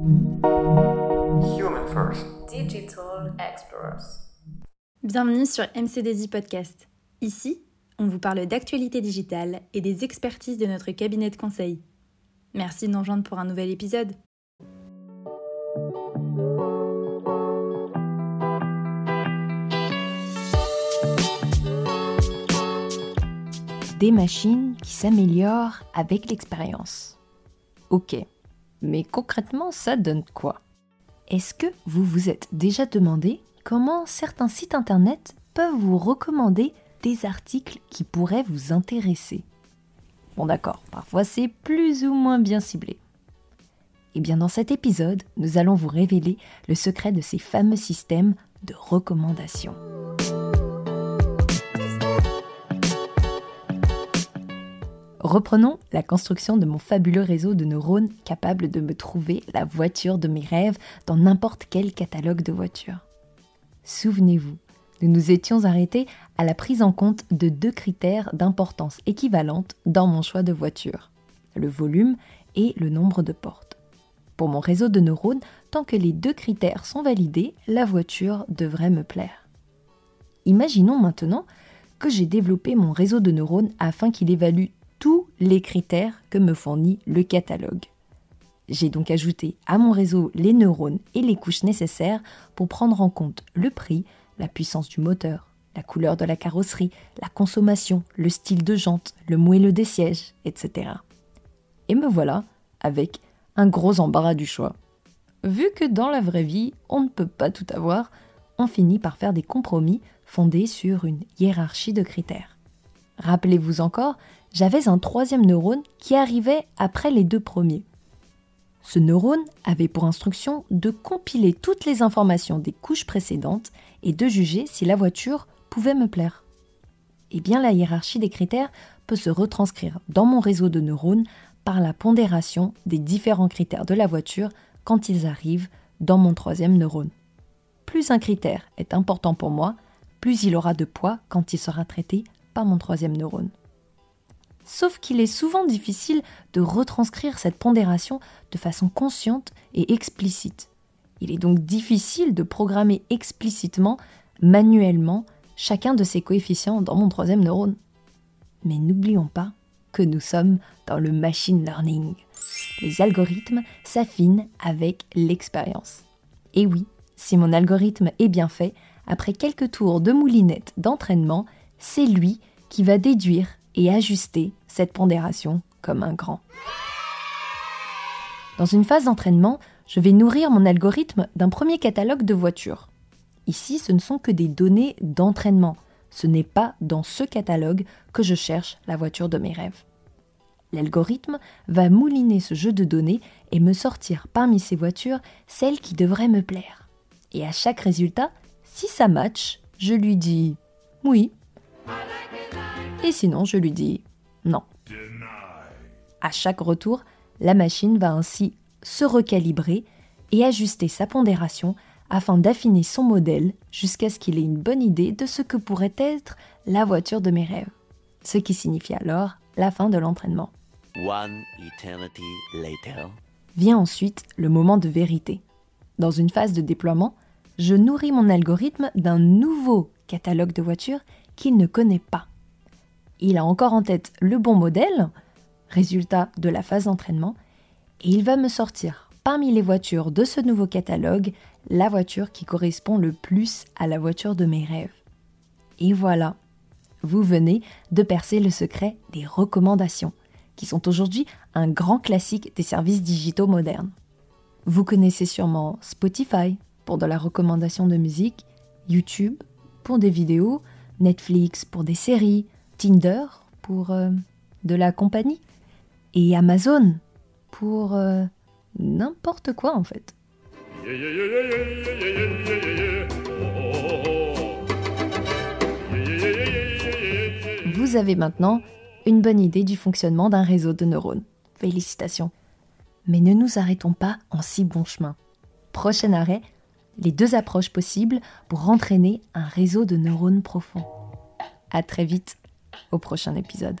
Human First. Digital Explorers. Bienvenue sur MCDZ Podcast. Ici, on vous parle d'actualité digitale et des expertises de notre cabinet de conseil. Merci de nous rejoindre pour un nouvel épisode. Des machines qui s'améliorent avec l'expérience. Ok, mais concrètement, ça donne quoi? Est-ce que vous vous êtes déjà demandé comment certains sites internet peuvent vous recommander des articles qui pourraient vous intéresser? Bon d'accord, parfois c'est plus ou moins bien ciblé. Et bien dans cet épisode, nous allons vous révéler le secret de ces fameux systèmes de recommandation. Reprenons la construction de mon fabuleux réseau de neurones capable de me trouver la voiture de mes rêves dans n'importe quel catalogue de voitures. Souvenez-vous, nous nous étions arrêtés à la prise en compte de deux critères d'importance équivalente dans mon choix de voiture, le volume et le nombre de portes. Pour mon réseau de neurones, tant que les deux critères sont validés, la voiture devrait me plaire. Imaginons maintenant que j'ai développé mon réseau de neurones afin qu'il évalue les critères que me fournit le catalogue. J'ai donc ajouté à mon réseau les neurones et les couches nécessaires pour prendre en compte le prix, la puissance du moteur, la couleur de la carrosserie, la consommation, le style de jante, le moelleux des sièges, etc. Et me voilà avec un gros embarras du choix. Vu que dans la vraie vie, on ne peut pas tout avoir, on finit par faire des compromis fondés sur une hiérarchie de critères. Rappelez-vous encore, j'avais un troisième neurone qui arrivait après les deux premiers. Ce neurone avait pour instruction de compiler toutes les informations des couches précédentes et de juger si la voiture pouvait me plaire. Eh bien, la hiérarchie des critères peut se retranscrire dans mon réseau de neurones par la pondération des différents critères de la voiture quand ils arrivent dans mon troisième neurone. Plus un critère est important pour moi, plus il aura de poids quand il sera traité par mon troisième neurone sauf qu'il est souvent difficile de retranscrire cette pondération de façon consciente et explicite. Il est donc difficile de programmer explicitement, manuellement, chacun de ces coefficients dans mon troisième neurone. Mais n'oublions pas que nous sommes dans le machine learning. Les algorithmes s'affinent avec l'expérience. Et oui, si mon algorithme est bien fait, après quelques tours de moulinette d'entraînement, c'est lui qui va déduire et ajuster cette pondération comme un grand. Dans une phase d'entraînement, je vais nourrir mon algorithme d'un premier catalogue de voitures. Ici, ce ne sont que des données d'entraînement. Ce n'est pas dans ce catalogue que je cherche la voiture de mes rêves. L'algorithme va mouliner ce jeu de données et me sortir parmi ces voitures celle qui devrait me plaire. Et à chaque résultat, si ça match, je lui dis oui. Et sinon, je lui dis. À chaque retour, la machine va ainsi se recalibrer et ajuster sa pondération afin d'affiner son modèle jusqu'à ce qu'il ait une bonne idée de ce que pourrait être la voiture de mes rêves. Ce qui signifie alors la fin de l'entraînement. Vient ensuite le moment de vérité. Dans une phase de déploiement, je nourris mon algorithme d'un nouveau catalogue de voitures qu'il ne connaît pas il a encore en tête le bon modèle, résultat de la phase d'entraînement, et il va me sortir parmi les voitures de ce nouveau catalogue la voiture qui correspond le plus à la voiture de mes rêves. Et voilà, vous venez de percer le secret des recommandations, qui sont aujourd'hui un grand classique des services digitaux modernes. Vous connaissez sûrement Spotify pour de la recommandation de musique, YouTube pour des vidéos, Netflix pour des séries, Tinder pour euh, de la compagnie et Amazon pour euh, n'importe quoi en fait. Vous avez maintenant une bonne idée du fonctionnement d'un réseau de neurones. Félicitations. Mais ne nous arrêtons pas en si bon chemin. Prochain arrêt, les deux approches possibles pour entraîner un réseau de neurones profonds. À très vite au prochain épisode.